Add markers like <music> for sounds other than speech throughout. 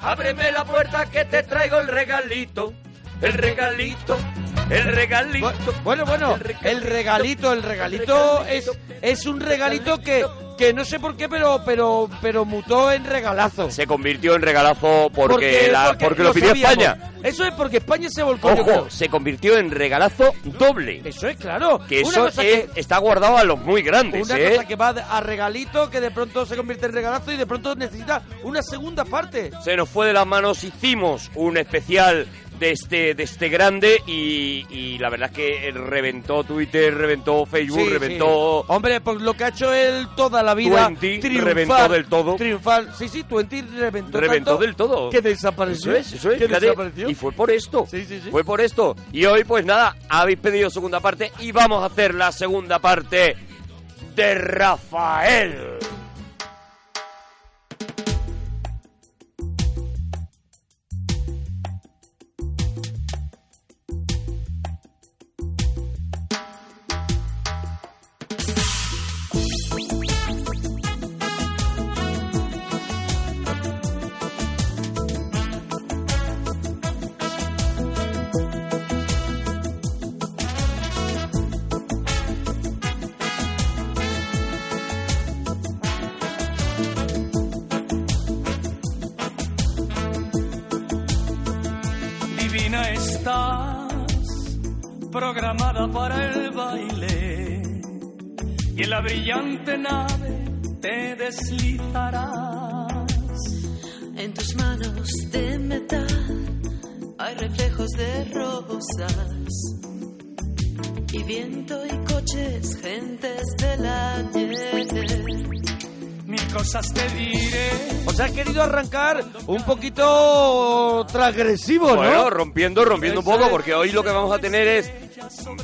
Ábreme la puerta que te traigo el regalito. El regalito, el regalito. Bueno, bueno, el regalito, el regalito es, es un regalito que, que no sé por qué, pero, pero, pero mutó en regalazo. Se convirtió en regalazo porque, la- porque lo pidió sabíamos. España. Eso es porque España se volcó. Ojo, se convirtió en regalazo doble. Eso es claro. Que Una eso es- está guardado a los muy grandes, Una ¿eh? cosa que va a regalito, que de pronto se convierte en regalazo y de pronto necesita una segunda parte. Se nos fue de las manos, hicimos un especial de este, de este grande y, y la verdad es que reventó Twitter, reventó Facebook, Sí, reventó... sí. Hombre, pues lo que ha hecho él toda la vida. Twenty reventó del todo. Triunfar. Sí, sí, Twenty reventó. Reventó tanto del todo. Que desapareció. Eso es, eso es, Que desapareció. Y fue por esto. Sí, sí, sí. Fue por esto. Y hoy, pues nada, habéis pedido segunda parte y vamos a hacer la segunda parte de Rafael. Divina estás, programada para el baile, y en la brillante nave te deslizarás. En tus manos de metal hay reflejos de rosas y viento y coches, gentes del ayer. Cosas te diré. O sea, has querido arrancar un poquito transgresivo, ¿no? Bueno, rompiendo, rompiendo un Eso poco, porque hoy lo que vamos a tener es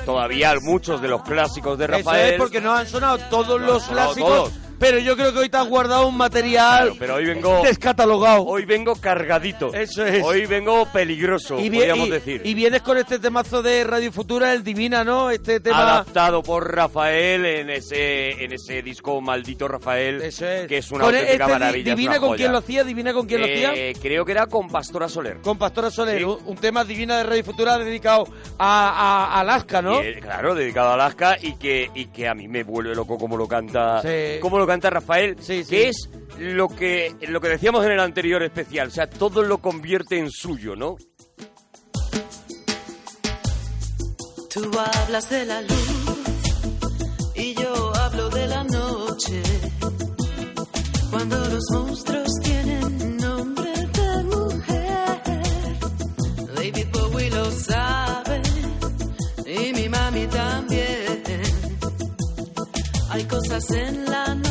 todavía muchos de los clásicos de Eso Rafael. es porque nos han sonado todos los sonado clásicos, todos. Pero yo creo que hoy te has guardado un material Claro, pero hoy vengo descatalogado. hoy vengo cargadito. Eso es. Hoy vengo peligroso, y, podríamos y- decir. y vienes con este temazo de Radio Futura, el Divina, ¿no? Este tema... adaptado por Rafael en ese en ese disco maldito Rafael Eso es. que es una Con auténtica este maravilla Divina con joya. quién lo hacía, Divina con quién lo hacía. Eh, creo que era con Pastora Soler Con Pastora Soler, Sí. un, un tema Divina de Radio Futura dedicado a, a- a Alaska, ¿no? Y, eh, claro dedicado a Alaska y que y que a mí me vuelve loco como lo canta Sí. como lo canta Rafael Sí, sí. que es lo que lo que decíamos en el anterior especial o sea todo lo convierte en suyo no Tú hablas de la luz y yo hablo de la noche. Cuando los monstruos tienen nombre de mujer, David Bowie lo sabe y mi mami también. Hay cosas en la noche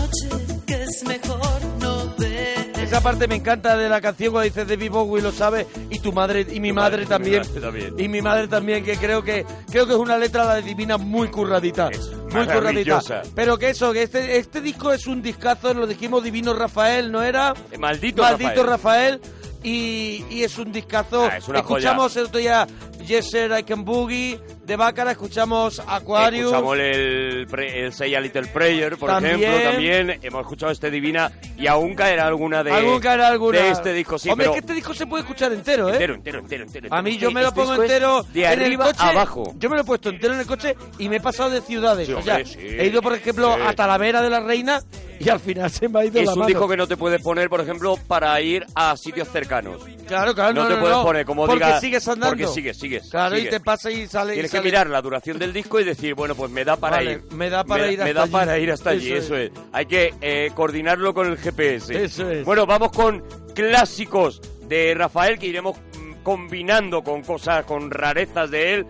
es mejor no ver. Esa parte me encanta de la canción cuando dices David Bowie lo sabe y tu madre y mi Tu madre madre, también. mi madre también. Y mi madre también, que creo que creo que es una letra la de Divina muy curradita. Es muy curradita. Pero que eso, que este, este disco es un discazo, lo dijimos Divino Rafael, ¿no era? Eh, maldito, Maldito Rafael. Rafael. y, y es un discazo. Ah, es una escuchamos el otro día Yes Sir I Can Boogie de Bácara, escuchamos Aquarius. Escuchamos el, el Say a Little Prayer, por También. ejemplo, también hemos escuchado este Divina y aún caerá alguna de, Algún caerá alguna. de este disco, sí, Hombre, pero es que este disco se puede escuchar entero, ¿eh? entero, entero, entero, entero. A mí entero. yo me lo Este pongo disco es entero de en arriba el coche, abajo. Yo me lo he puesto entero en el coche y me he pasado de ciudades. Sí, o sea, hombre, sí, he ido, por ejemplo, a Talavera de la Reina y al final se me ha ido Es la un mano. disco que no te puedes poner, por ejemplo, para ir a sitios cercanos. Claro, claro, no, no, te no, puedes no, poner como porque diga sigues andando. porque sigues sigues Claro, y sigues. te pasa y sale y tienes que sale. mirar la duración del disco y decir bueno pues me da para Vale, ir. me da para ir me hasta da allí. para ir hasta allí Eso eso es, hay que eh, coordinarlo con el GPS Eso es. bueno vamos con clásicos de Rafael que iremos mm, combinando con cosas con rarezas de él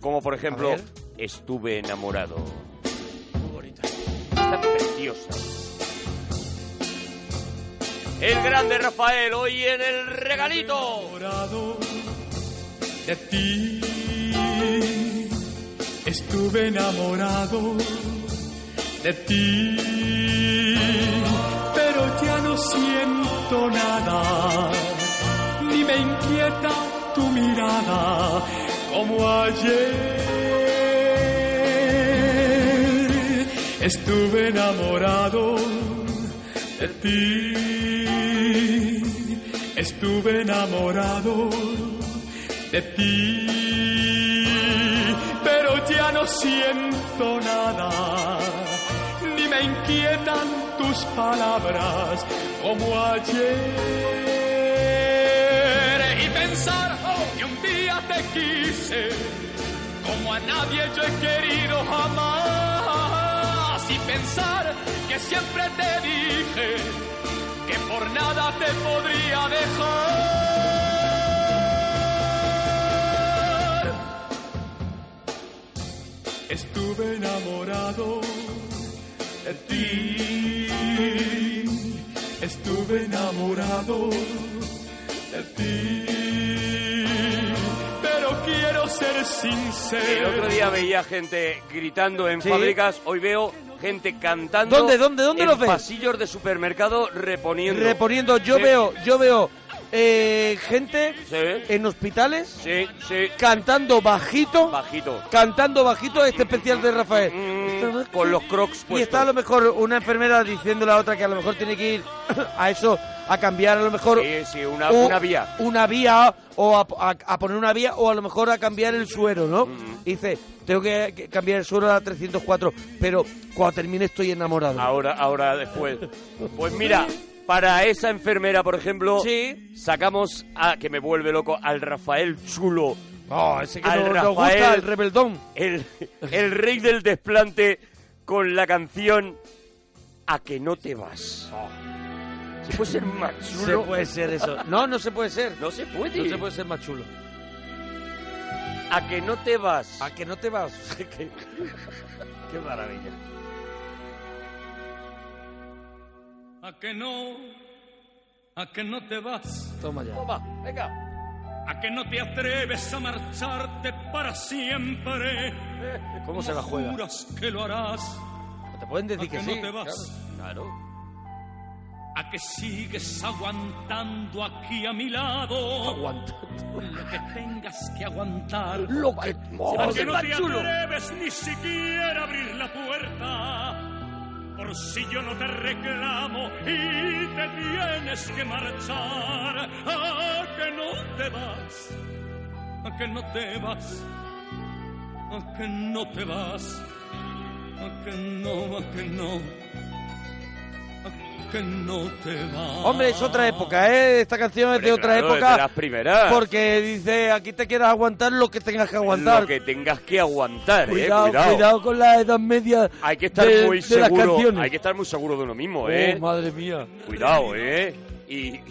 como por ejemplo estuve enamorado muy bonita. Está preciosa. El grande Rafael hoy en el regalito. Enamorado de ti. Estuve enamorado de ti, pero ya no siento nada, ni me inquieta tu mirada como ayer. Estuve enamorado de ti. estuve enamorado de ti, pero ya no siento nada, ni me inquietan tus palabras como ayer. Y pensar que un día te quise como a nadie yo he querido jamás. Y pensar que siempre te dije que por nada te podría dejar. Estuve enamorado de ti, estuve enamorado de ti, pero quiero ser El sincero. otro día veía gente gritando en Sí. fábricas, hoy veo gente cantando. ¿Dónde, dónde, dónde en los ves? pasillos de supermercado reponiendo. Reponiendo, yo Sí. veo, yo veo eh, gente Sí. en hospitales Sí, sí. cantando bajito, Bajito. cantando bajito este especial de Rafael. Mm, con los crocs Y está a lo mejor una enfermera diciéndole a la otra que a lo mejor tiene que ir a eso, a cambiar a lo mejor Sí, sí, una, o una vía. una vía o a, a- a poner una vía o a lo mejor a cambiar el suero, ¿no? Mm. Dice, tengo que, que cambiar el suero a 304, pero cuando termine estoy enamorado. Ahora, ahora después. Pues mira, para esa enfermera, por ejemplo, Sí. sacamos a que me vuelve loco al Rafael Chulo, Oh, ese que Al Rafael. gusta, el rebeldón. el, el rey del desplante, con la canción A que no te vas. Se puede ser más Se chulo. puede ser eso. No, no se puede ser. No se puede. No se puede ser más chulo. A que no te vas. ¿A que no te vas? <laughs> qué maravilla. A que no, a que no te vas, Toma ya. Toma, venga. a que no te atreves a marcharte para siempre. <laughs> ¿Cómo se la juega? Juras que lo harás, Te pueden a decir que que no sí. te vas, Claro. a que sigues aguantando aquí a mi lado. Aguantando. Lo que tengas que aguantar. Lo que... Oh, A que no te chulo. atreves ni siquiera a abrir la puerta. Por si yo no te reclamo y te tienes que marchar. A que no te vas. A que no te vas. A que no te vas. A que no, a que no. Que no te vas. Hombre, es otra época, ¿eh? Esta canción es de Hombre, otra claro, es época. de las primeras. Porque dice, aquí te quieras aguantar lo que tengas que aguantar. Lo que tengas que aguantar, cuidado, eh. Cuidado. cuidado con la edad media Hay que estar de, muy de las seguro. canciones. Hay que estar muy seguro de uno mismo, Oh, eh. madre mía. Cuidado, eh. Y, y,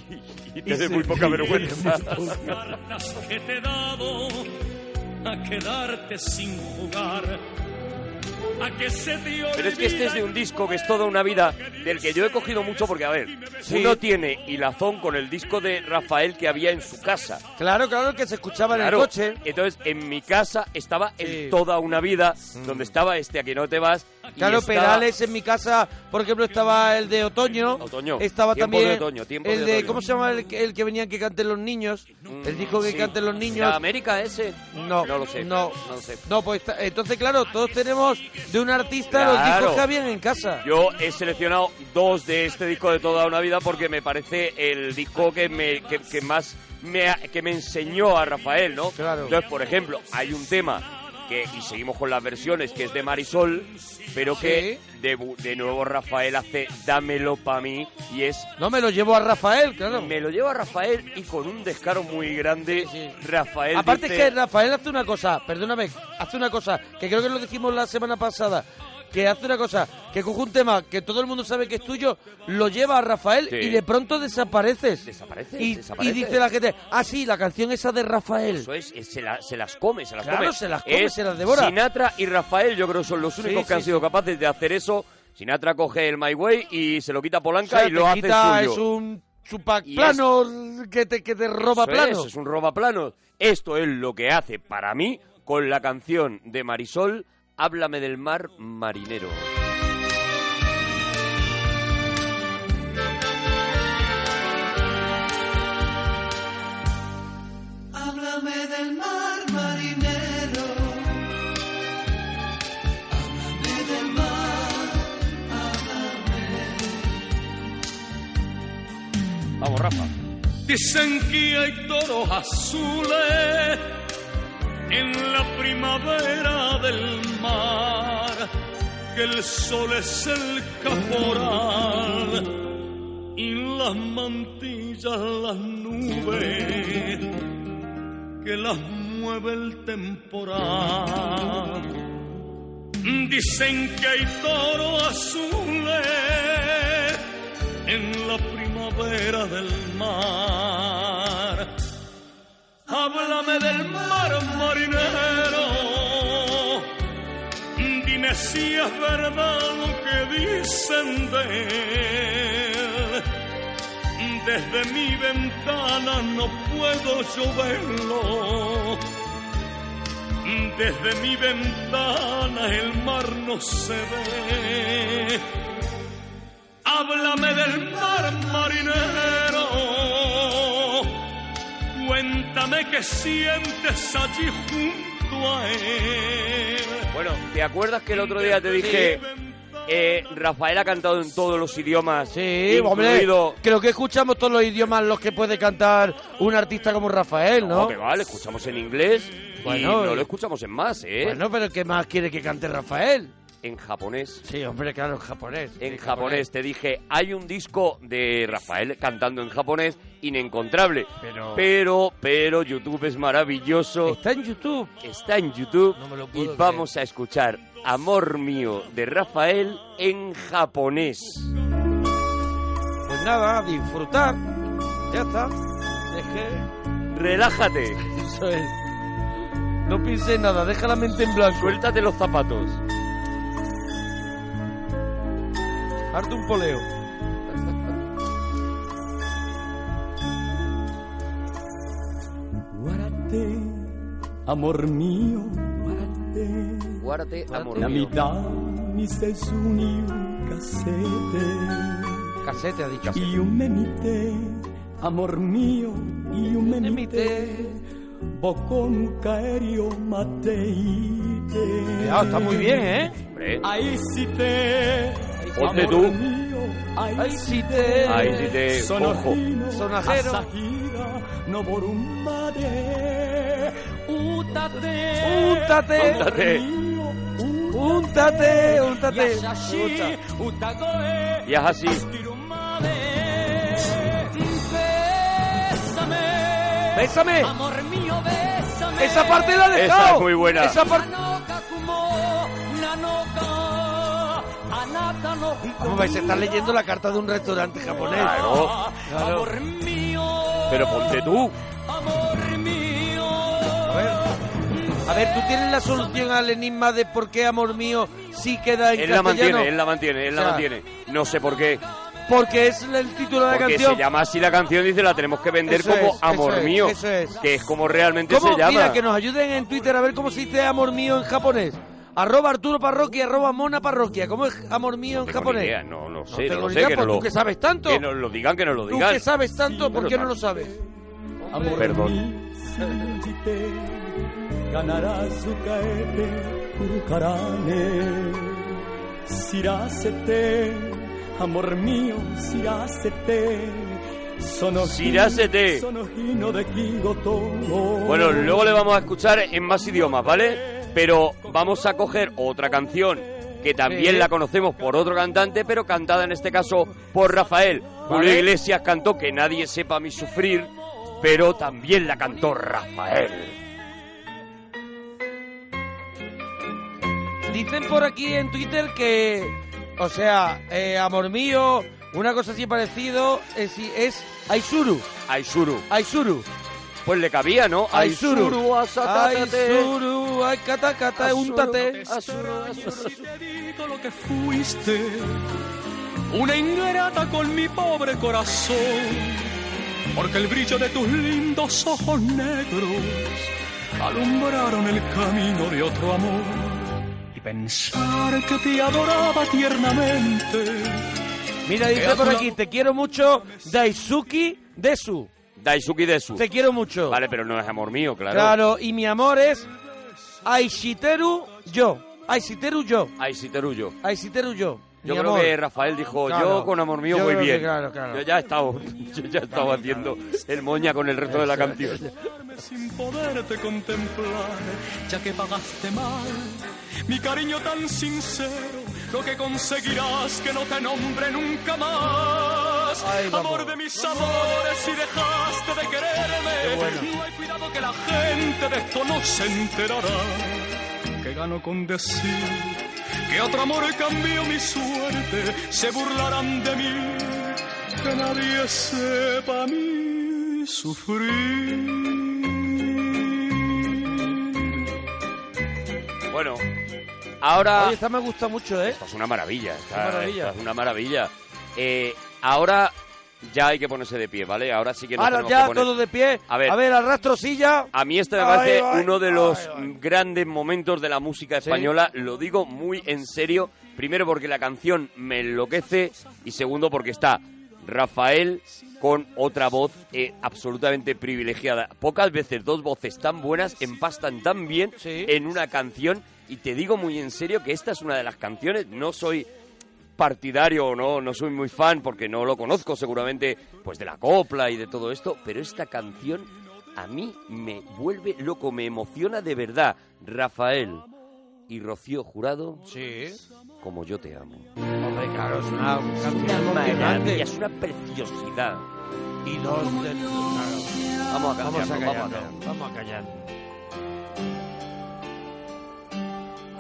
y te se muy poca vergüenza. <laughs> las cartas que te he dado a quedarte sin jugar. Pero es que este es de un disco que es toda una vida, del que yo he cogido mucho porque, a ver, Sí. uno tiene hilazón con el disco de Rafael que había en su casa. Claro, claro que se escuchaba en el coche. Entonces, en mi casa estaba Sí. Mm. en toda una vida, donde estaba este, a que no te vas. Claro, estaba- Perales en mi casa, por ejemplo, estaba el de otoño. Otoño. Estaba Tiempo también de otoño, tiempo el de otoño. ¿cómo se llama el, que- el que venía que canten los niños? el disco que sí. canten los ¿De niños. América ese? No, No lo sé. No, No lo sé. No, pues está- entonces, claro, todos tenemos de un artista los Claro. discos que habían en casa. Yo he seleccionado dos de este disco de toda una vida porque me parece el disco que me que, que más me que me enseñó a Rafael, ¿no? Claro. Entonces, por ejemplo, hay un tema que y seguimos con las versiones que es de Marisol, pero que de, bu- de nuevo Rafael hace Dámelo pa mí y es No me lo llevo a Rafael, claro. me lo lleva Rafael y con un descaro muy grande Sí, Rafael Aparte dice- es que Rafael hace una cosa, perdóname, hace una cosa, que creo que lo dijimos la semana pasada, que hace una cosa, que coge un tema que todo el mundo sabe que es tuyo, lo lleva a Rafael Sí. y de pronto desapareces. Desaparece, y, dice la gente, ah, sí, la canción esa de Rafael. Eso es, es- se, la- se las come, se las Claro, come. se las come, Es se las devora. Sinatra y Rafael, yo creo son los únicos Sí, que han sido capaces de hacer eso. Sinatra coge el My Way y se lo quita a O Polanca sea, y lo hace quita, suyo. es un chupac plano que te, que te roba plano. Es, es un robaplanos. Esto es lo que hace para mí con la canción de Marisol, Háblame del mar marinero. Háblame del mar marinero. Háblame del mar. Vamos Vamos, Rafa. Dicen que hay toros azules en la primavera del mar, que el sol es el caporal y las mantillas las nubes que las mueve el temporal. Dicen que hay toros azules en la primavera del mar. Háblame del mar marinero, dime si es verdad lo que dicen de él. Desde mi ventana no puedo yo verlo. Desde mi ventana el mar no se ve. Háblame del mar marinero. Cuéntame qué sientes allí junto a él. Bueno, ¿te acuerdas que el otro día te dije... eh, Rafael ha cantado en todos los idiomas. Sí, hombre, creo que escuchamos todos los idiomas los que puede cantar un artista como Rafael, ¿no? No, que vale, escuchamos en inglés Bueno, y no lo escuchamos en más, ¿eh? Bueno, pero ¿qué más quiere que cante Rafael? En japonés. Sí, hombre, claro, en japonés. En Sí, japonés te dije, hay un disco de Rafael cantando en japonés inencontrable. Pero- pero, pero YouTube es maravilloso. Está en YouTube. Está en YouTube No me lo y puedo vamos a escuchar Amor mío de Rafael en japonés. Pues nada, disfrutar. Ya está. Es que Relájate, <laughs> eso es. No piense en nada, deja la mente en blanco. suéltate los zapatos. Harte un poleo. Guárate, amor mío, guárate. Guárdate, amor mío. Namida mi sesuni kasete. Casete ha dicho. Yume mite, amor mío, yume mite. Boko no kaeri o mateite. Cuidado, está muy bien, ¿eh? Ahí sí te, Ponte tú. mío, Ahí sí te... Ahí sí te- ojo. Sonajero. No borumba de. Útate. Úntate. Úntate. Úntate, úntate. Y es así. Bésame. Bésame. Amor mío, bésame. Esa parte la he Esa dejado. es muy buena. Esa parte... anata no ¿Cómo vais a estar leyendo la carta de un restaurante japonés? Claro. Claro. Amor mío. Pero ponte tú. Amor mío. A ver, a ver, ¿tú tienes la solución al enigma de por qué, amor mío, sí queda en Él la castellano? mantiene, él la mantiene, él la O sea, mantiene. No sé por qué. Porque es el título de la Porque canción. se llama así la canción, dice, la tenemos que vender Eso como es, Amor eso es, mío. eso es. Que es como realmente ¿Cómo? se llama. Mira, que nos ayuden en Twitter a ver cómo se dice amor mío en japonés. Arroba Arturo Parroquia, arroba Mona Parroquia. ¿Cómo es amor mío no en japonés? Idea, no, no sé, no, no sé. Idea, que lo, tú que sabes tanto. Que nos lo digan, que nos lo digan. Tú que sabes tanto, ¿por qué no lo sabes? Amor Perdón. amor mío, Bueno, luego le vamos a escuchar en más idiomas, ¿vale? Pero vamos a coger otra canción que también la conocemos por otro cantante, pero cantada en este caso por Rafael. Julio. Iglesias cantó Que nadie sepa mi sufrir, pero también la cantó Rafael. Dicen por aquí en Twitter que, o sea, eh, amor mío, una cosa así parecido es, es Aizuru. Aizuru. Aizuru. Pues le cabía, ¿no? Aizuru. asatátate. Aizuru, ay, cata, cata, úntate. Te digo lo que fuiste, una ingrata con mi pobre corazón, porque el brillo de tus lindos ojos negros alumbraron el camino de otro amor. Y pensar que te adoraba tiernamente. Mira, dice por aquí, te quiero mucho, Daisuki Desu. Daisuke Desu. Te quiero mucho. Vale, pero no es amor mío, claro. Claro, y mi amor es Aishiteru yo. Aishiteru yo. Aishiteru yo. Aishiteru yo. Yo Mi creo amor. que Rafael dijo, Claro. yo con amor mío Yo voy que bien. claro, claro. Yo ya he estado, <laughs> yo ya he estado haciendo el moña con el resto de la canción. sin poderte contemplar, ya que pagaste mal mi cariño tan sincero, lo que conseguirás que no te nombre nunca más. Ay. Amor de mis amores, si dejaste de quererme, bueno. no hay cuidado que la gente de esto no se enterará. Que gano con decir que otro amor cambió mi suerte, se burlarán de mí, que nadie sepa a mí sufrir. Bueno, ahora... Oye, esta me gusta mucho, ¿eh? Esto es una maravilla, esta- maravilla. esta es una maravilla. Eh, ahora ya hay que ponerse de pie, ¿vale? Ahora sí que nos Ahora ya que poner... todo de pie. A ver. arrastro silla. A mí este me parece ay, uno de los ay, grandes momentos de la música Sí. española. Lo digo muy en serio. Primero porque la canción me enloquece y segundo porque está Rafael con otra voz eh, absolutamente privilegiada. Pocas veces dos voces tan buenas empastan tan bien Sí. en una canción y te digo muy en serio que esta es una de las canciones. No soy partidario o no, no soy muy fan porque no lo conozco seguramente pues de la copla y de todo esto, pero esta canción a mí me vuelve loco, me emociona de verdad. Rafael y Rocío Jurado, Sí. como yo te amo. Hombre, claro, es una canción Una maravilla, es una preciosidad. Y dos de... claro. Vamos a Vamos a callarnos, callar, vamos a callar. vamos a callar.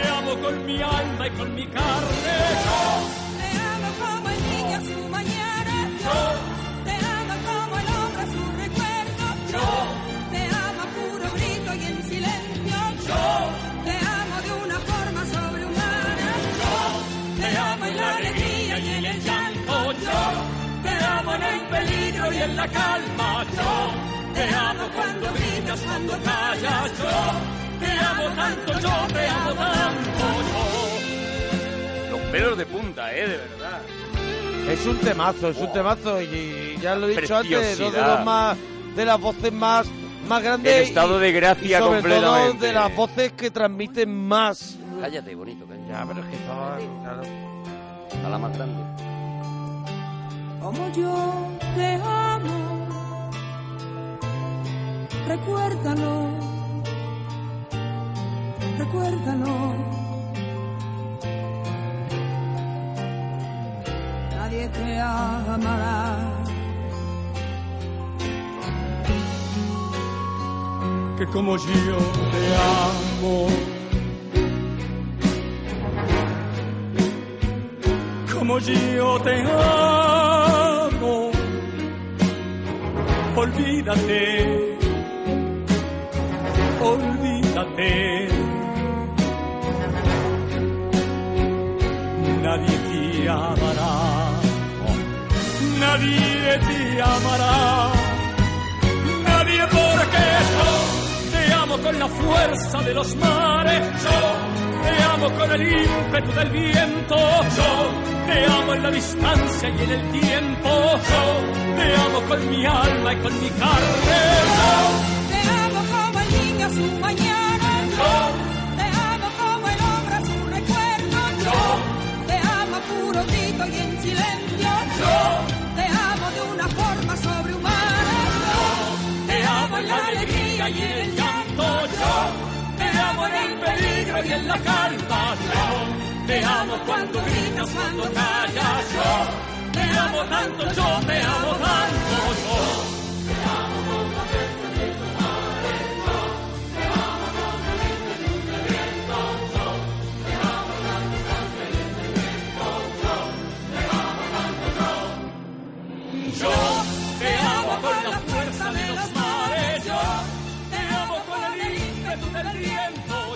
te amo con mi alma y con mi carne, Te amo como el niño a su mañana. Yo te amo como el hombre a su recuerdo. Yo te amo a puro grito y en silencio. Yo te amo de una forma sobrehumana. Yo te amo en la alegría y en el llanto. Yo te amo en el peligro y en la calma, yo te amo cuando gritas, cuando callas, yo te amo tanto, yo te amo tanto, yo. Los pelos de punta, ¿eh? De verdad. Es un temazo, es un temazo y ya lo he dicho antes, dos de los más de las voces más más grandes El estado y- de gracia y sobre todo completamente. de las voces que transmiten más. Cállate, bonito, cállate. Ya, pero es que estaba claro. A la más grande. como yo te amo. Recuérdalo, recuérdalo. Nadie te amará. que como yo te amo. Como yo te amo. Olvídate. Olvídate. Amará. Nadie te amará. Nadie porque yo te amo con la fuerza de los mares, yo te amo con el ímpetu del viento, yo te amo en la distancia y en el tiempo, yo te amo con mi alma y con mi carne, Te amo como el niño su mañana. Yo y en el llanto, yo te amo en el peligro y en la calma, yo te amo cuando gritas, cuando callas. Yo te amo tanto, yo te amo tanto. Yo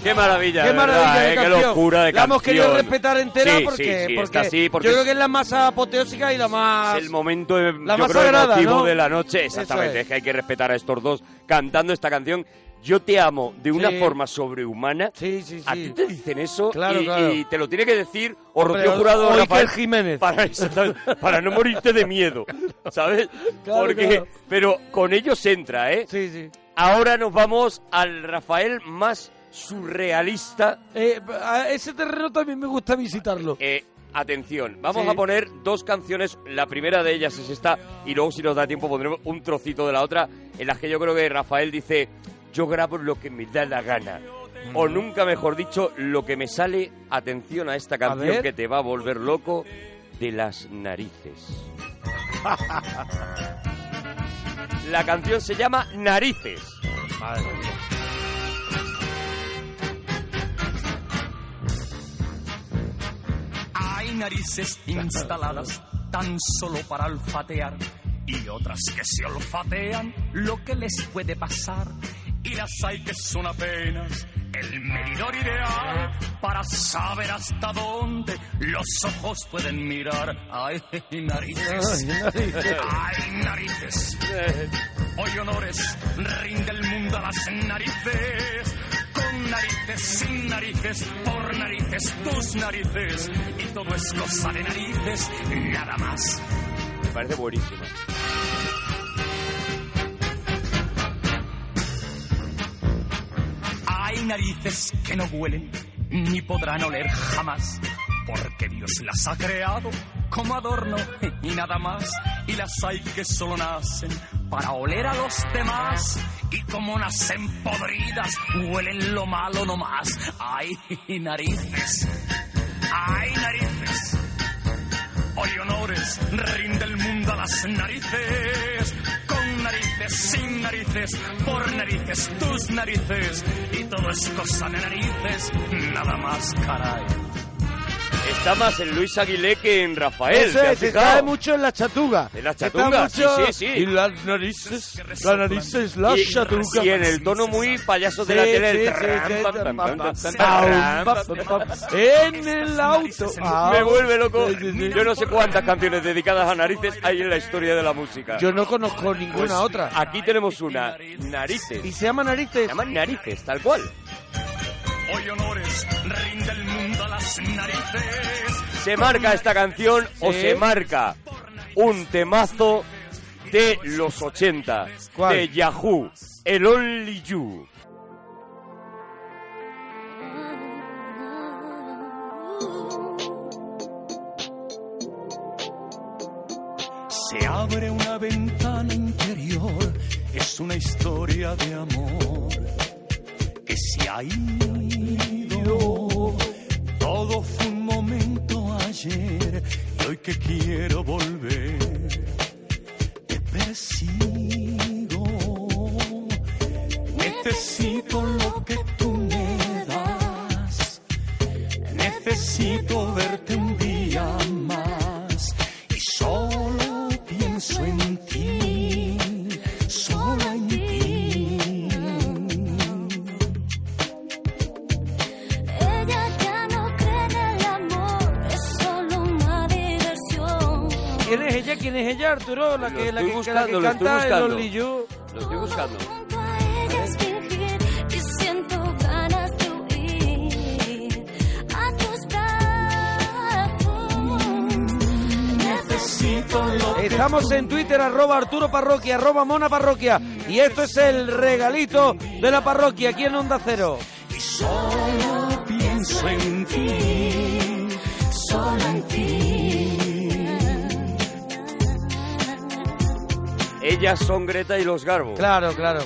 Qué maravilla, Qué de verdad, maravilla de ¿eh? qué canción. locura de La hemos querido canción. respetar entera Sí, porque, sí, porque así, porque yo creo que es la más apoteósica y la más... es el momento eh, La yo más creo, sagrada, emotivo ¿no? de la noche. Exactamente, es. es. que hay que respetar a estos dos cantando esta canción. Yo te amo de una Sí. forma sobrehumana. Sí, sí, A sí. ti te dicen eso Claro, y, claro. y te lo tiene que decir o Rocío Jurado o Rafael Jiménez. Para, no morirte de miedo, ¿sabes? <laughs> Claro, Porque, claro. Pero con ellos entra, ¿eh? Sí, sí. Ahora nos vamos al Rafael más surrealista. Eh, a ese terreno también me gusta visitarlo. Eh, atención, vamos Sí. a poner dos canciones. La primera de ellas es esta, y luego, si nos da tiempo, pondremos un trocito de la otra, en las que yo creo que Rafael dice: Yo grabo lo que me da la gana. O nunca mejor dicho, lo que me sale, atención a esta canción que te va a volver loco, de las narices. <laughs> la canción se llama Narices. Hay narices instaladas tan solo para olfatear y otras que se olfatean lo que les puede pasar. Y las hay que son apenas el medidor ideal para saber hasta dónde los ojos pueden mirar. Ay, <laughs> narices. Ay, narices. Hoy honores rinde el mundo a las narices. Narices, sin narices, por narices, tus narices. Y todo es cosa de narices, nada más. Me parece buenísimo. Hay narices que no huelen ni podrán oler jamás, porque Dios las ha creado como adorno y nada más. Y las hay que solo nacen para oler a los demás. Y como nacen podridas, huelen lo malo nomás. Hay narices, hay narices. Hoy honores rinde el mundo a las narices. Con narices, sin narices, por narices, tus narices. Y todo es cosa de narices, nada más, caray. Está más en Luis Aguilé que en Rafael. Eso es, se cae mucho en la chatuga. En la chatuga, sí, sí, sí. Y las narices, las narices, la chatuga. Y en el tono muy payaso de la tele. En el auto. Me vuelve loco. Yo no sé cuántas canciones dedicadas a narices hay en la historia de la música. Yo no conozco ninguna otra. Aquí tenemos una, Narices. Y se llama Narices. Se llama Narices, tal cual. Hoy honores rinde el mundo a las narices. Se marca esta canción o se marca un temazo de los 80 ¿Cuál? de Yahoo, el Only You. Se abre una ventana interior, es una historia de amor que se ha Todo fue un momento ayer y hoy que quiero volver, te persigo. Necesito lo que tú me das, necesito verte un día más. Y solo pienso en ella? ¿Quién es ella, Arturo? La que, la que, la que buscando, lo estoy canta el buscando. Only You. Lo estoy buscando. Estamos en Twitter, arroba Arturo Parroquia, arroba Mona Parroquia. Y esto es el regalito de la parroquia aquí en Onda Cero. y solo pienso en ti, solo en ti. Ellas son Greta y los Garbo. Claro, claro.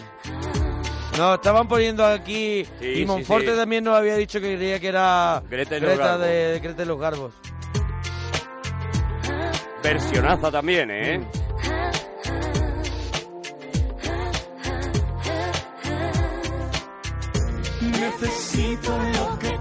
No, estaban poniendo aquí. Sí, y Monforte sí. también nos había dicho que creía que era Greta y los Garbos. de, de Greta y los Garbos. Versionaza también, ¿eh? Necesito lo que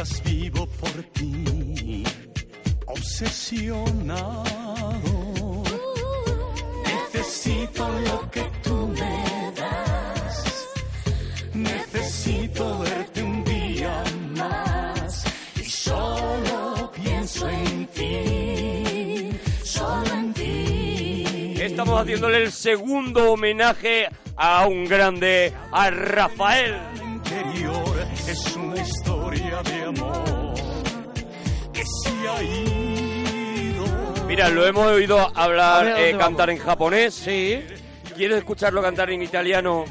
mientras vivo por ti, obsesionado. Necesito lo que tú me das. Necesito verte un día más. Y solo pienso en ti. Solo en ti. Estamos haciéndole el segundo homenaje a un grande, a Rafael. Mira, lo hemos oído hablar, ver, ¿a eh, cantar vamos? en japonés. Sí. ¿Quieres escucharlo cantar en italiano?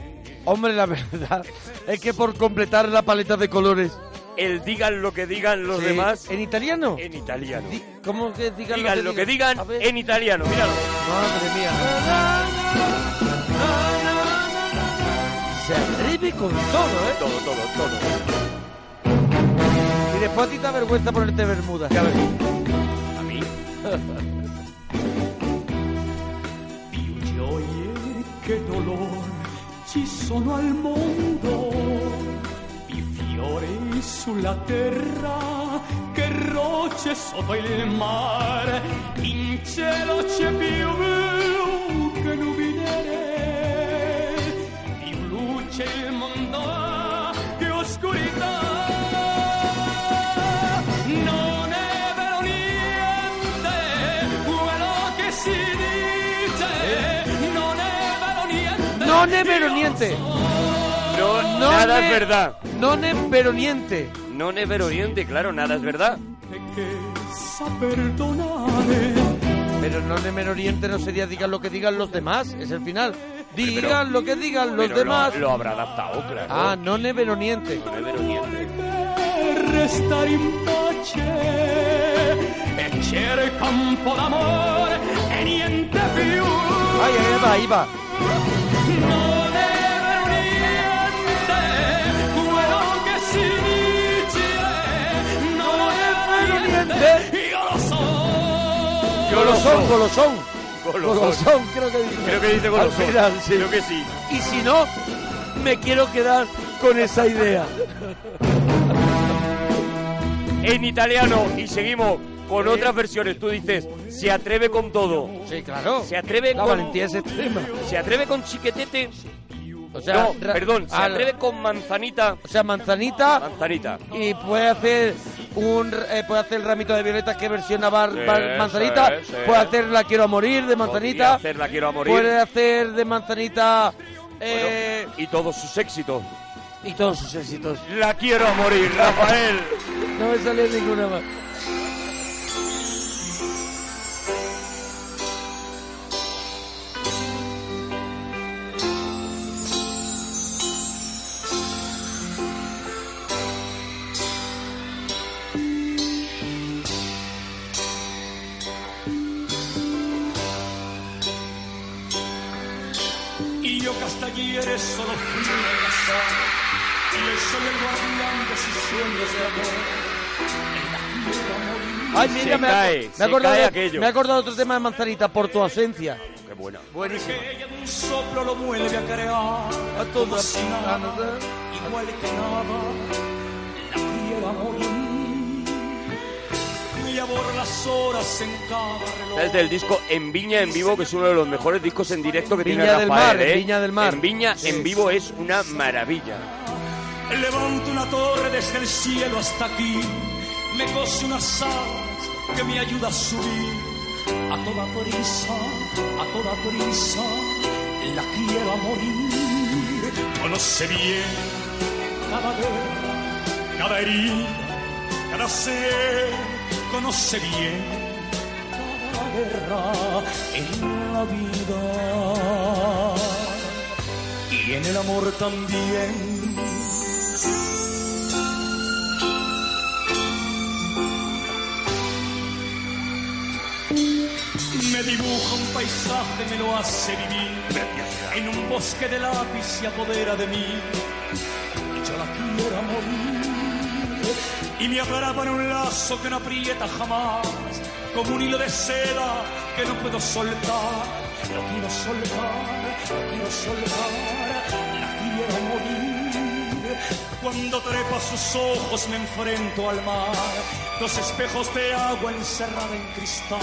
Hombre, la verdad es que por completar la paleta de colores. El digan lo que digan los Sí. demás ¿En italiano? en italiano. Di- ¿Cómo que digan, Digan lo que digan A ver. en italiano, míralo. Madre mía. Se atreve con todo, ¿eh? Todo, todo, todo. Y después a ti te da vergüenza ponerte bermuda. Ya ves. Più gioie che dolor ci sono al mondo, i fiori sulla terra, che rocce sotto il mare, in cielo c'è più blu che nuvole, più luce il mondo che oscurità. Non è vero niente. No, No nada ne- es verdad. Non è vero niente. No es vero niente, claro, nada es verdad. Pero non è vero niente no sería digan lo que digan los demás. Es el final. Digan lo que digan los Pero demás. Lo, lo habrá adaptado, claro. Ah, non è vero niente. No es vero niente. Per restare in pace e cerca un po' d'amore e niente più. Ahí va, ahí va. Golosón, golosón. Golosón. Creo que dice. Creo que dice golosón. final, sí. Creo que sí. Y si no, me quiero quedar con esa idea. En italiano y seguimos con otras versiones. Tú dices, se atreve con todo. Sí, claro. Se atreve La con... valentía es extrema. Se atreve con chiquetete. O sea, no, perdón, se atreve con manzanita. O sea, manzanita Manzanita. y puede hacer un eh, puede hacer el ramito de violetas que versiona bar, Sí, bar- manzanita, sí, sí. puede hacer la quiero a morir de manzanita, hacerla quiero a morir. puede hacer de manzanita eh, Y todos sus éxitos. y todos sus éxitos. La quiero a morir, Rafael. No me sale ninguna más. Castagliere sono fui nella sala Io soy el guardián de sus sueños de amor En la quiero morir Ay, mira, me, cae, me acordado cae de- aquello. me he acordado de otro tema de manzanita por tu ausencia. Qué buena. Buenísimo. Que ella de un soplo lo vuelve a crear A nada, igual que nada La quiero morir Es del disco En Viña en Vivo, que es uno de los mejores discos en directo que Viña tiene del Rafael. Mar, en ¿eh? Viña del Mar. En Viña Sí. en Vivo es una maravilla. Levanto una torre desde el cielo hasta aquí. Me cose unas alas que me ayuda a subir. A toda prisa, a toda prisa, la quiero a morir. Conoce bien cada guerra, cada herida, cada ser conoce bien cada guerra en la vida y en el amor también. Me dibuja un paisaje, me lo hace vivir en un bosque de lápiz se apodera de mí y yo la quiero morir y me atrapa en un lazo que no aprieta jamás como un hilo de seda que no puedo soltar. No quiero soltar no quiero soltar la quiero morir. Cuando trepa sus ojos me enfrento al mar dos espejos de agua encerrada en cristal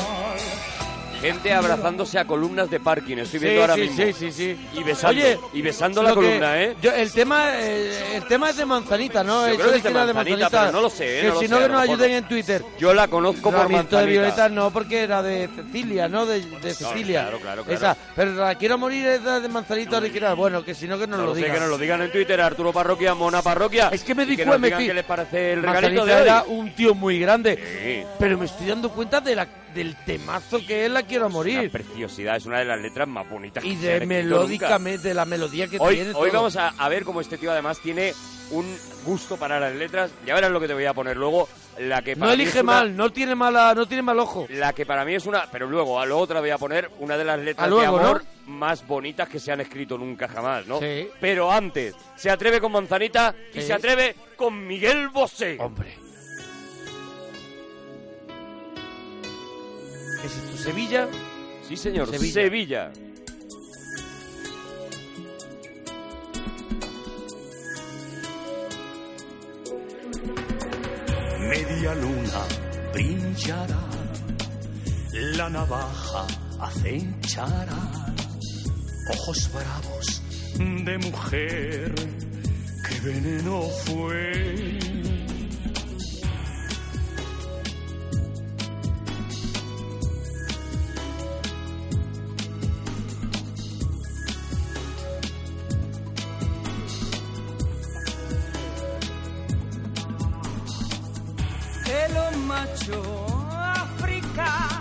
Gente abrazándose a columnas de parking, estoy viendo Sí, ahora sí, mismo. sí, sí, sí. Y besando, Oye, y besando la lo que- columna, ¿eh? yo- el tema eh, el tema es de manzanita, ¿no? Yo Eso creo que es de era Manzanita, pero no lo sé, ¿eh? Que No si no, que nos ayuden no. en Twitter. Yo la conozco por Ramiento de manzanita. violetas no, porque era de Cecilia, ¿no? De, de Cecilia. claro, claro, claro. Esa. Pero la quiero morir es de manzanita original. Bueno, que si no, que nos No lo lo digan. que nos lo digan en Twitter, Arturo Parroquia, Mona Parroquia. Es que me di cuenta, qué les parece el regalito Manzanita de hoy. era un tío muy grande. Sí. Pero me estoy dando cuenta de la, del temazo que es La Quiero Morir. Una preciosidad, es una de las letras más bonitas Y que de melódicamente, de la melodía que. Hoy, tiene. hoy todo. vamos a, a ver cómo este tío además tiene un gusto para las letras. Ya verás lo que te voy a poner luego. La que No para elige una- mal, no tiene mala, no tiene mal ojo. La que para mí es una... Pero luego, a te la voy a poner una de las letras luego, de amor ¿no? más bonitas que se han escrito nunca jamás, ¿no? Sí. Pero antes, se atreve con Manzanita y Sí. se atreve con Miguel Bosé. Hombre. ¿Es esto Sevilla? Sí, señor, Sevilla. Sevilla. media luna brillará, la navaja acechará, ojos bravos de mujer, que veneno fue. Macho, África,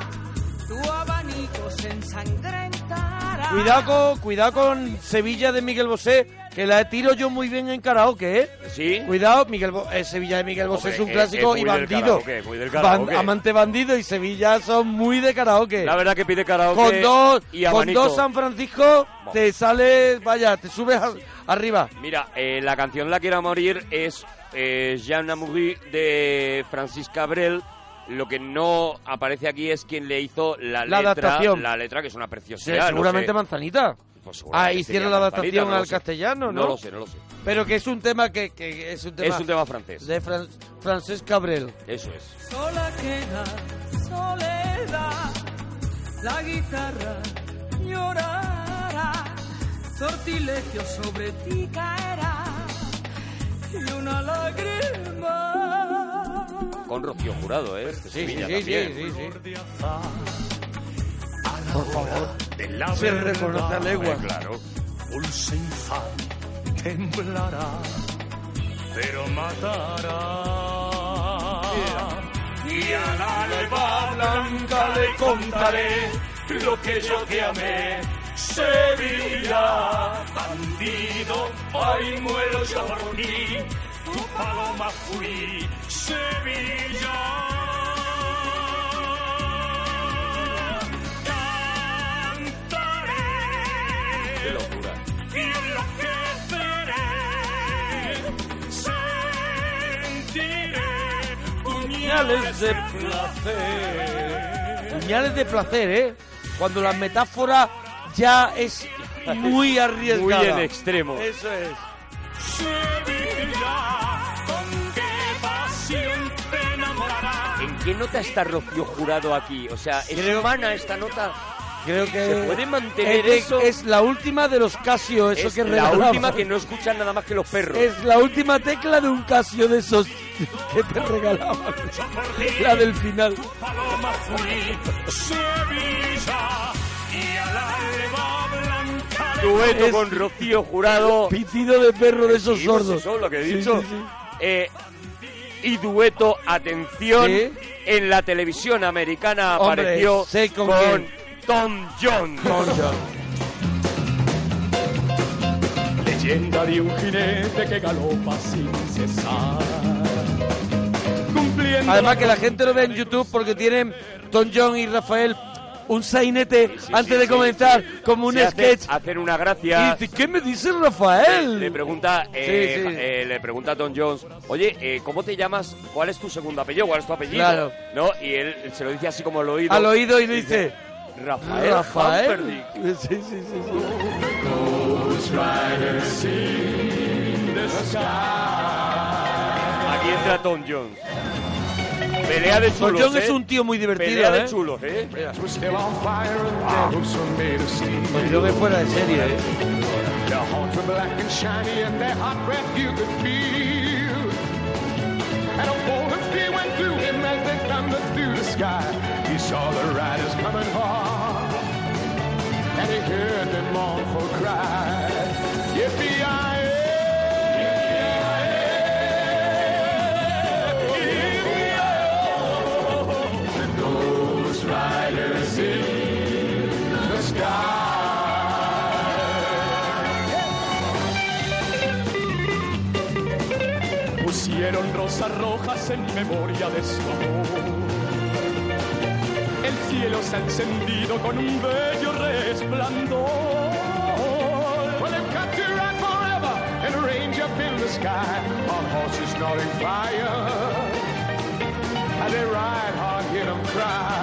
tu abanico se ensangrentará. Cuidado con, cuidado con Sevilla de Miguel Bosé, que la tiro yo muy bien en karaoke, ¿eh? Sí. Cuidado, Miguel Bo- eh, Sevilla de Miguel Bosé Hombre, es un clásico es y bandido. karaoke, muy del amante bandido y Sevilla son muy de karaoke. La verdad que pide karaoke con dos, y con dos San Francisco te sale, vaya, te subes a- arriba. Mira, eh, la canción La Quiero Morir es eh, Jean Amouri de Francis Cabrel. Lo que no aparece aquí es quien le hizo la, La letra, adaptación. la letra que es una Sí, preciosidad. no seguramente sé. Manzanita. Pues Ah, hicieron la adaptación no al sé. castellano, ¿no? No lo sé, no lo sé. Pero que es un tema que, que es un tema Es un tema francés. de Fran- Francesc Cabrel. Eso es. Sola queda soledad, la guitarra llorará, sortilegio sobre ti caerá y una lágrima. Con Rocío Jurado, ¿eh? De Sí, sí, Sevilla sí, también. sí, sí, sí. Por favor, de la Se reconoce a legua. Claro. Infame temblará, pero matará. Y a la leva blanca le contaré lo que yo te amé. Sevilla, bandido, hoy muero yo por ti. Tu paloma fui, Sevilla. Cantaré Qué locura. y enloqueceré. Sentiré Puñales de placer. Puñales de placer, ¿eh? Cuando la metáfora ya es muy arriesgada. Muy en extremo. Eso es. ¿En qué nota está Rocío Jurado aquí? O sea, ¿es Creo- humana esta nota? Creo que ¿Se puede mantener es, eso? es la última de los Casio, eso es que la última que no escuchan nada más que los perros. Es la última tecla de un Casio de esos que te regalaban. La del final. Paloma fui, Sevilla, y a la leva blanca le dueto Es con Rocío Jurado. Pitido de perro de esos pues sordos. eso, lo que he dicho. sí, sí. Eh, y dueto, atención, Sí. en la televisión americana Hombre, apareció sé con. Tom Jones. Tom Jones. Leyenda de un jinete que galopa sin cesar. Cumpliendo Además que la gente lo ve en YouTube porque tienen Tom John y Rafael un sainete antes sí, de comenzar, como un Se hace- sketch. Hacen una Y gracia. dice, ¿qué me dice Rafael? Le pregunta, eh, eh, le pregunta a Tom Jones, oye, eh, ¿cómo te llamas? ¿Cuál es tu segundo apellido? ¿Cuál es tu apellido? Claro. ¿No? Y él se lo dice así como al oído. Al oído y le dice, Rafael, Rafael. Humperdinck". Sí, sí, sí, sí. Aquí entra Tom Jones. Pelea de Tom chulos, ¿eh? es un tío muy divertido, Pelea de ¿eh? chulos, ¿eh? We're still on fire and devils are made of steel. Tom Jones es fuera de serie, ¿eh? And went through him as they thundered through the sky. He saw the riders coming hard. And he heard their mournful cry. Rosas rojas en memoria de su amor. El cielo se ha encendido con un bello resplandor. Well, they've got to ride forever and range up in the sky on horses snorting fire. And they ride hard, hear them cry.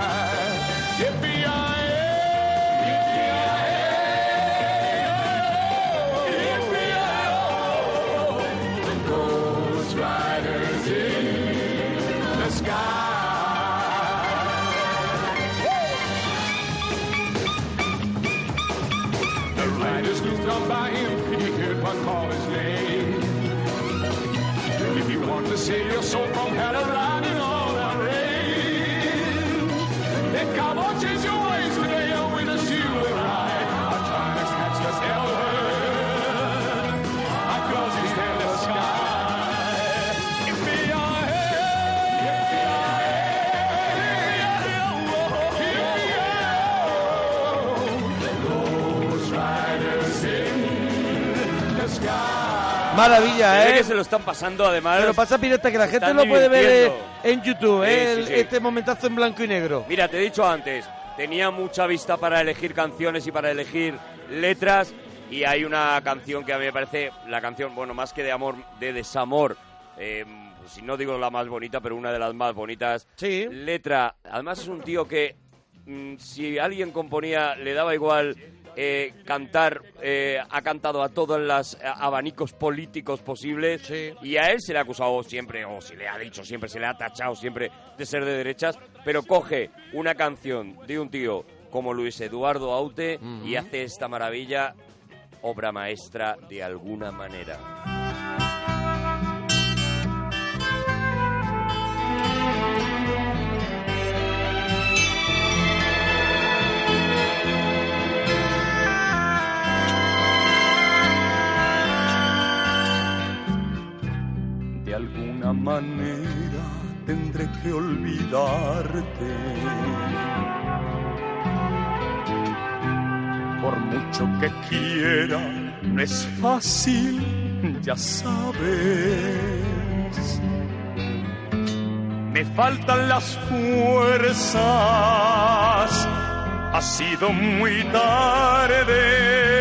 Maravilla, Se ve ¿eh? que se lo están pasando, además. Pero pasa pirata que la gente lo puede ver eh, en YouTube, ¿eh? Sí, sí. Este momentazo en blanco y negro. Mira, te he dicho antes, tenía mucha vista para elegir canciones y para elegir letras. Y hay una canción que a mí me parece la canción, bueno, más que de amor, de desamor. eh, si no digo la más bonita, pero una de las más bonitas. Sí. Letra. Además es un tío que, mm, si alguien componía, le daba igual eh, cantar. eh, ha cantado a todos los eh, abanicos políticos posibles. Sí. Y a él se le ha acusado siempre, o se le ha dicho siempre, se le ha tachado siempre de ser de derechas, pero coge una canción de un tío como Luis Eduardo Aute y hace esta maravilla, obra maestra de alguna manera. Alguna manera tendré que olvidarte. Por mucho que quiera, no es fácil, ya sabes. Me faltan las fuerzas, ha sido muy tarde.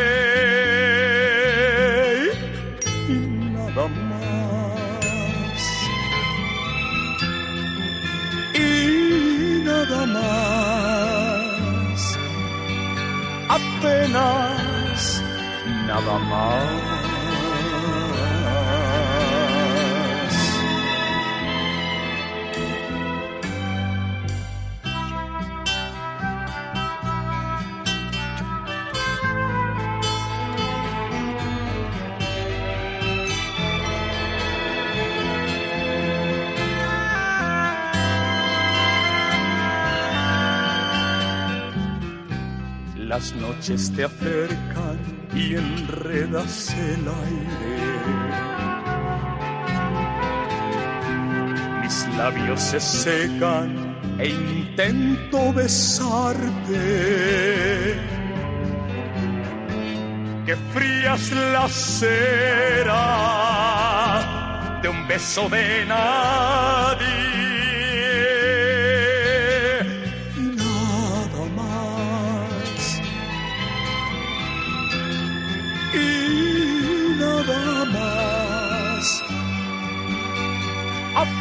Más. Apenas nada más. Las noches te acercan y enredas el aire. Mis labios se secan e intento besarte. Que frías la cera de un beso de nadie.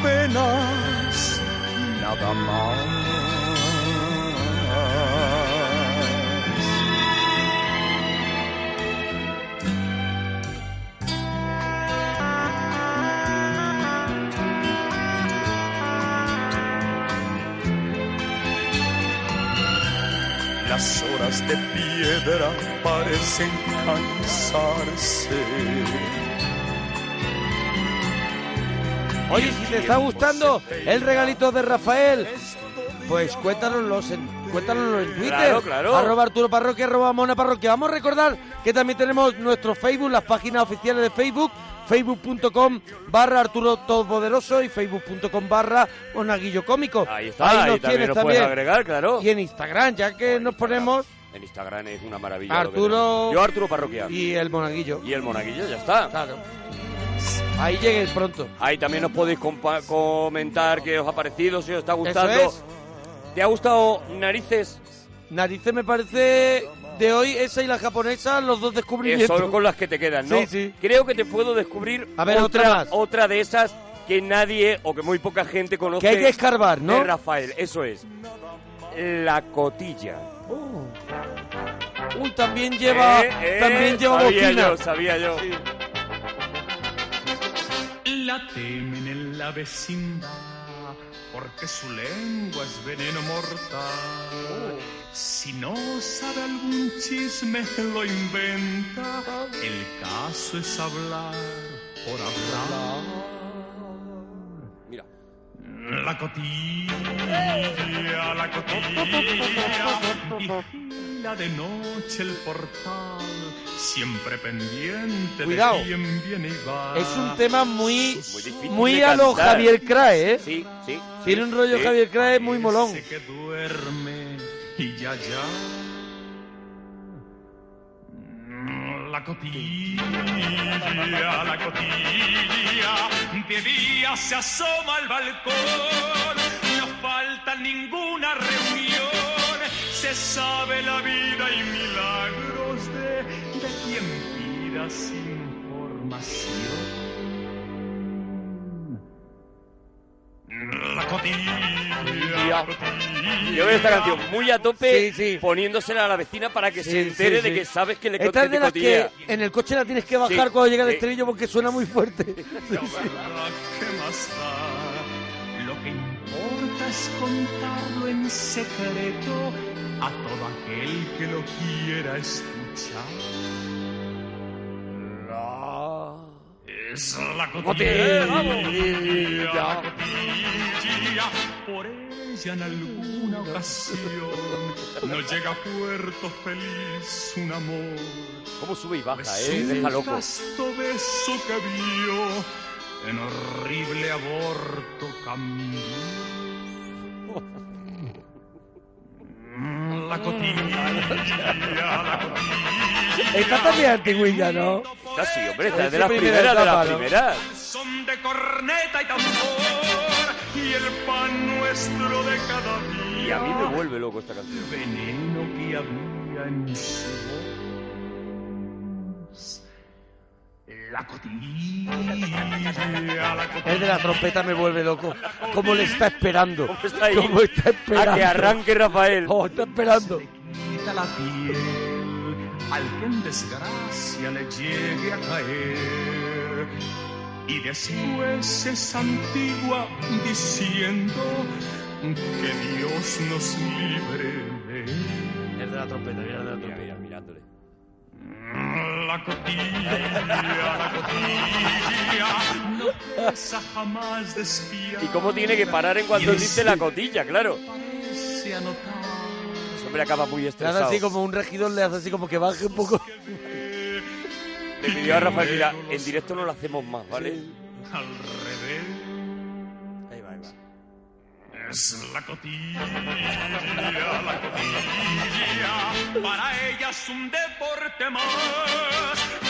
Apenas nada más. Las horas de piedra parecen cansarse. Oye, si te está gustando el regalito de Rafael, pues cuéntanoslo en, cuéntanoslo en Twitter. Claro, claro. Arroba Arturo Parroquia, arroba Mona Parroquia. Vamos a recordar que también tenemos nuestro Facebook, las páginas oficiales de Facebook, facebook.com barra Arturo Todopoderoso y facebook.com barra Monaguillo Cómico. Ahí está, ahí, nos también nos también. puedes agregar, claro. Y en Instagram, ya que nos ponemos En Instagram es una maravilla. Arturo. Yo Arturo Parroquia. y el Monaguillo. Y el monaguillo, ya está. Claro. Ahí llegues pronto. Ahí también os podéis comentar qué os ha parecido, si os está gustando. Es. ¿Te ha gustado Narices? Narices me parece de hoy, esa y la japonesa, los dos descubrimientos. son con las que te quedan, ¿no? Sí, sí. Creo que te puedo descubrir A ver, otra más. otra de esas que nadie o que muy poca gente conoce. Que hay que escarbar, ¿no? De Rafael, eso es. La cotilla. Uy, también lleva, Eh, eh, también lleva sabía bocina. yo, sabía yo. La temen en la vecindad porque su lengua es veneno mortal. Si no sabe algún chisme, lo inventa. El caso es hablar por hablar. Mira. La cotilla, la cotilla, <laughs> vigila de noche el portal, siempre pendiente Cuidado. de quién viene y va. Es un tema muy, Muy difícil muy a lo cantar. Javier Crae, ¿eh? Sí, sí. Tiene un rollo Sí. Javier Crae muy molón. Que duerme y ya ya. La cotilla, la cotilla, de día se asoma al balcón, no falta ninguna reunión, se sabe la vida y milagros de, de quien pidas información. La cotilla, la cotilla. Yo veo esta canción muy a tope, Sí, sí. poniéndosela a la vecina para que Sí, se entere sí, de que sabes que le Esta es de las que en el coche la tienes que bajar Sí, cuando llega el sí. estribillo porque suena muy fuerte. <laughs> La que importa es contarlo en secreto a todo aquel que lo quiera escuchar. Es la cotilla, la cotilla, por ella en alguna ocasión no llega a puerto feliz un amor. ¿Cómo sube y baja, Pues eh? Deja loco. beso que vio en horrible aborto cambió. La cotilla, la cotilla. Esta también antigüilla, ¿no? Sí, hombre, esta es de la las primera primeras, de etapa, las ¿no? primeras. Son de corneta y tambor y el pan nuestro de cada día. Y a mí me vuelve loco esta canción. veneno que había en su La. El de la trompeta me vuelve loco. ¿Cómo le está esperando? ¿Cómo está ahí? ¿Cómo está esperando? A que arranque Rafael. Oh, está esperando. quita la piel al que en desgracia le llegue a caer. Y después se santigua diciendo que Dios nos libre de él. El de la trompeta, mira La cotilla, la cotilla, no pesa jamás despiar. ¿Y cómo tiene que parar en cuanto dice la cotilla? Claro. Ese hombre acaba muy Le hace estresado. así como un regidor, le hace así como que baje un poco. Le pidió a Rafael, mira, en directo no lo hacemos más, ¿vale? Al revés. Ahí va, ahí va. Es la cotilla, la cotilla. Para ella es un deporte más.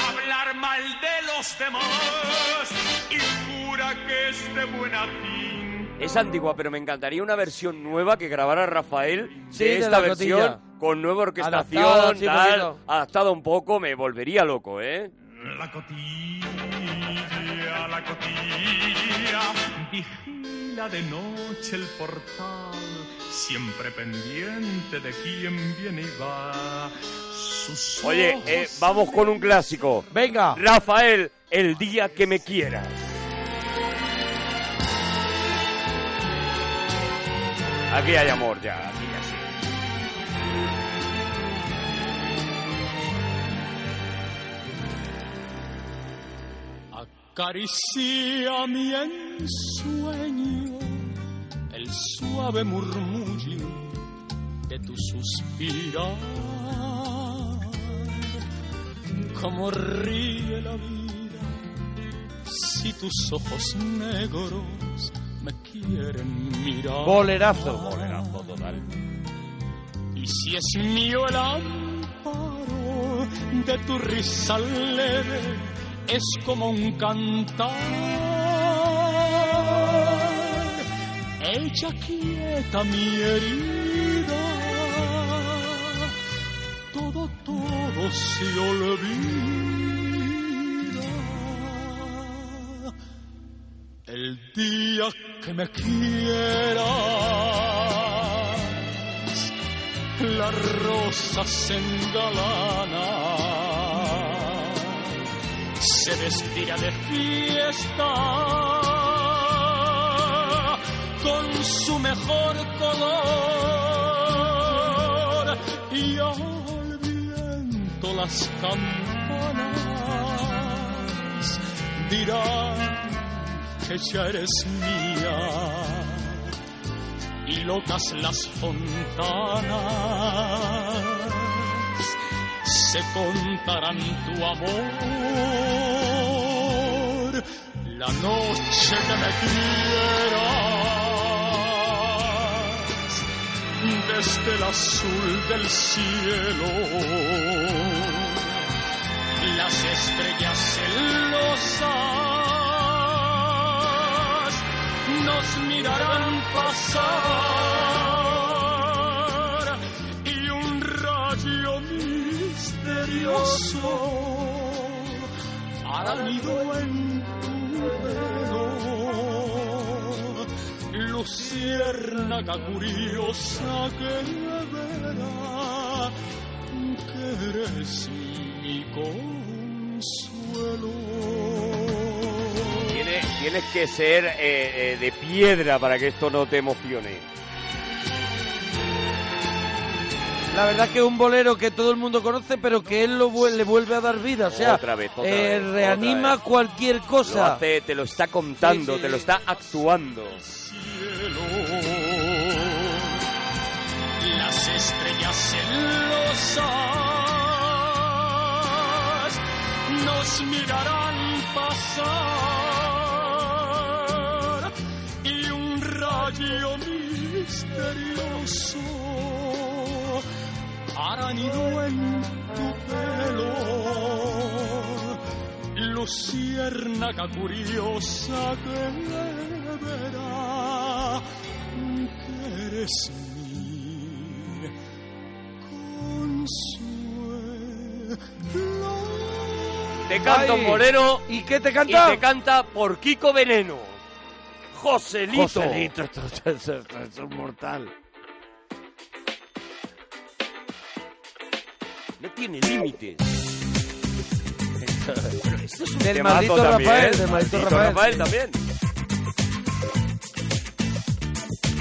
Hablar mal de los demás. Y jura que es de buena tinta. Es antigua, pero me encantaría una versión nueva que grabara Rafael Sí, de esta versión cotilla. con nueva orquestación, Adaptada, sí, tal, adaptada un poco, me volvería loco, ¿eh? La cotilla, la cotilla, vigila de noche el portal, siempre pendiente de quién viene y va. Sus Oye, eh, vamos con un clásico. Venga. Rafael, el día que me quieras. Aquí hay amor ya, Acaricia mi ensueño el suave murmullo de tu suspirar. Como ríe la vida si tus ojos negros me quieren mirar. Bolerazo. Bolerazo total. Y si es mío el amparo de tu risa leve, es como un cantar. Ella quieta mi herida, todo, todo se olvida. El día que me quieras, la rosa se engalana, se vestirá de fiesta con su mejor color. Y al viento las campanas dirán que ya eres mía. Y locas las fontanas se contarán tu amor. La noche que me quieras desde el azul del cielo las estrellas celosas nos mirarán pasar misterioso hará nido en tu pelo luciérnaga curiosa que verá que eres mi consuelo Tiene- tienes que ser eh, eh, de piedra para que esto no te emocione. La verdad que es un bolero que todo el mundo conoce, pero que él lo vuel- le vuelve a dar vida. O sea, Otra vez, otra eh, vez, reanima otra vez. cualquier Lo cosa. hace, te lo está contando, Sí, sí. te lo está actuando. cielo. Las estrellas celosas nos mirarán pasar y un rayo misterioso hará nido en tu pelo luciérnaga curiosa que verá que eres mi consuelo. Te canta un Ay, bolero ¿Y qué te y canta? te canta por Kiko Veneno. Joselito. Joselito, esto, esto- esto- esto es mortal. No tiene límites. Pero esto es un Del maldito también, Rafael, del maldito Rafael. también.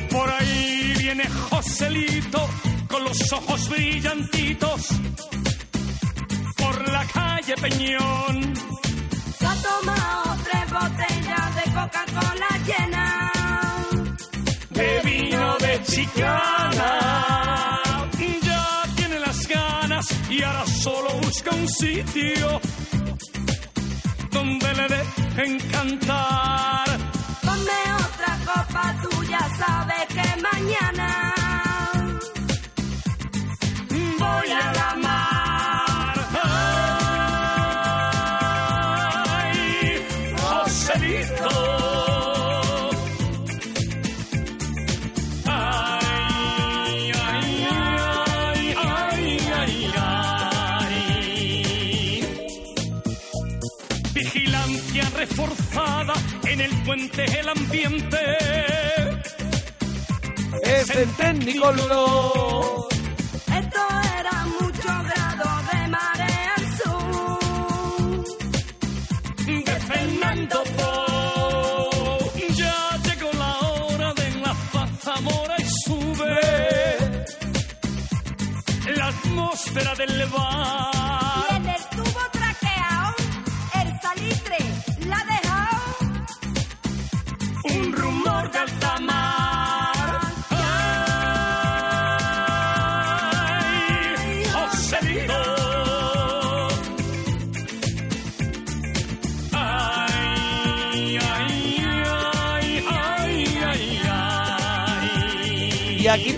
Por ahí viene Joselito con los ojos brillantitos por la calle Peñón. Se ha tomado tres botellas de Coca-Cola llena. de vino de chicana. Y ahora solo busca un sitio donde le dejen cantar. Ponme otra copa, tú ya sabes que mañana voy a la mar. Ay, Joselito. En el el ambiente. Es en Tecnicolor. Esto era mucho grado de marea al sur. de Fernando Po. Ya llegó la hora de la paz, Zamora y sube la atmósfera del bar.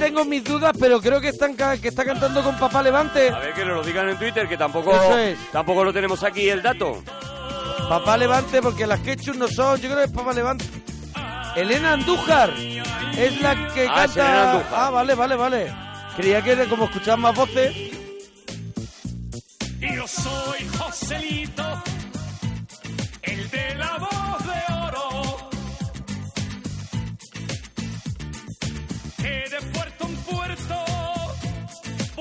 Tengo mis dudas, pero creo que están ca- que está cantando con Papá Levante. A ver que nos lo digan en Twitter, que tampoco, es. tampoco lo tenemos aquí el dato. Papá Levante, porque las Ketchup no son, yo creo que es Papá Levante. Elena Andújar es la que Ah, canta. Andújar. Ah, vale, vale, vale. Creía que era como escuchar más voces. Yo soy Joselito,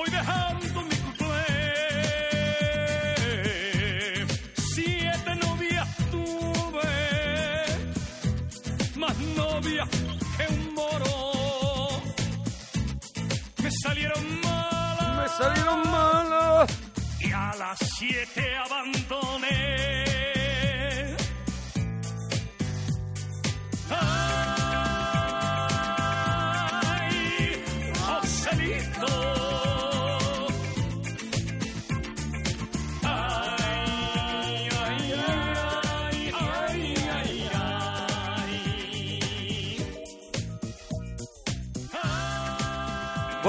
voy dejando mi cuplé. Siete novias tuve, más novias que un moro. Me salieron malas. Me salieron malas. y a las siete abandoné.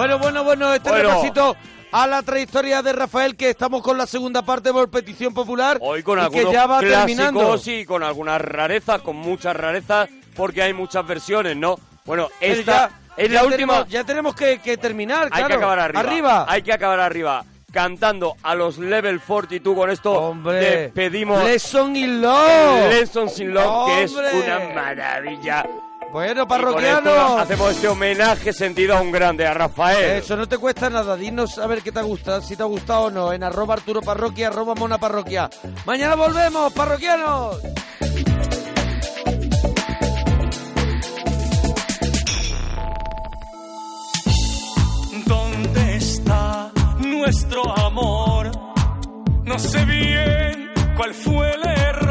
Bueno, bueno, bueno, este Bueno. repasito a la trayectoria de Rafael, que estamos con la segunda parte por petición popular. Hoy con y algunos que ya va terminando. clásicos y con algunas rarezas, con muchas rarezas, porque hay muchas versiones, ¿no? Bueno, esta ya- es ya la última. tenemos- ya tenemos que, que terminar, hay claro. que acabar arriba. Arriba. Hay que acabar arriba. Cantando a los level 42 con esto Hombre. pedimos Lesson in Love. Lessons in Love, que es Hombre. una maravilla. Bueno, parroquianos. hacemos este homenaje sentido a un grande, a Rafael. Eso no te cuesta nada, dinos a ver qué te gusta, si te ha gustado o no, en arroba Arturo Parroquia, arroba Mona Parroquia. Mañana volvemos, parroquianos. ¿Dónde está nuestro amor? No sé bien cuál fue el error